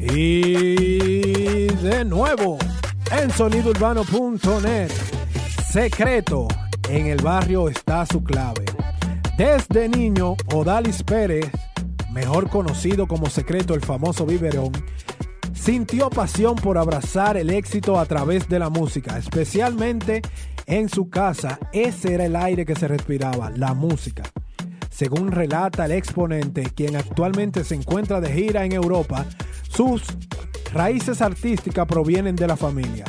Y de nuevo en sonidourbano.net. Secreto, en el barrio está su clave. Desde niño, Odalis Pérez, mejor conocido como Secreto el famoso biberón, sintió pasión por abrazar el éxito a través de la música, especialmente en su casa. Ese era el aire que se respiraba, la música. Según relata el exponente, quien actualmente se encuentra de gira en Europa, sus raíces artísticas provienen de la familia.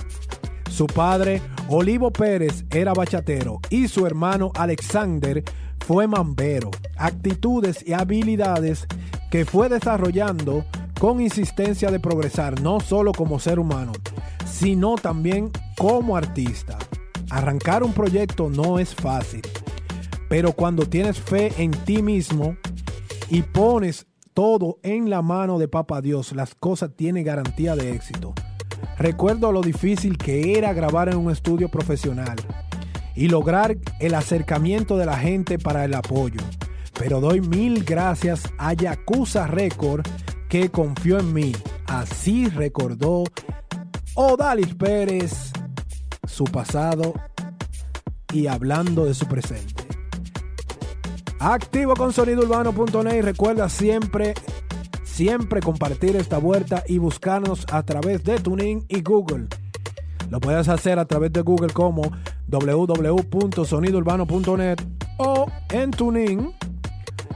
Su padre, Olivo Pérez, era bachatero y su hermano Alexander fue mambero, actitudes y habilidades que fue desarrollando con insistencia de progresar no solo como ser humano, sino también como artista. Arrancar un proyecto no es fácil pero cuando tienes fe en ti mismo y pones todo en la mano de Papa Dios, las cosas tienen garantía de éxito. Recuerdo lo difícil que era grabar en un estudio profesional y lograr el acercamiento de la gente para el apoyo. Pero doy mil gracias a Yakuza Record que confió en mí. Así recordó Odalis Pérez su pasado y hablando de su presente. Activo con sonidourbano.net y recuerda siempre, siempre compartir esta vuelta y buscarnos a través de TuneIn y Google. Lo puedes hacer a través de Google como www.sonidourbano.net o en TuneIn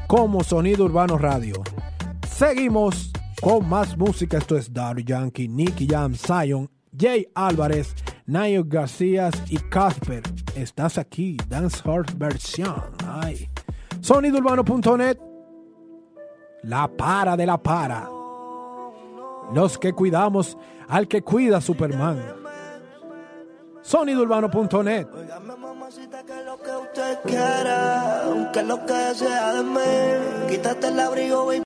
como Sonido Urbano Radio. Seguimos con más música. Esto es Dar Yankee, Nicky Jam, Zion, Jay Álvarez, Nayo García y Casper. Estás aquí, Dance Heart versión. Ay sonidourbano.net, la para de la para. Los que cuidamos al que cuida Superman. Sonidourbano.net. que lo que usted quiera, aunque lo que sea de mí, quítate el abrigo,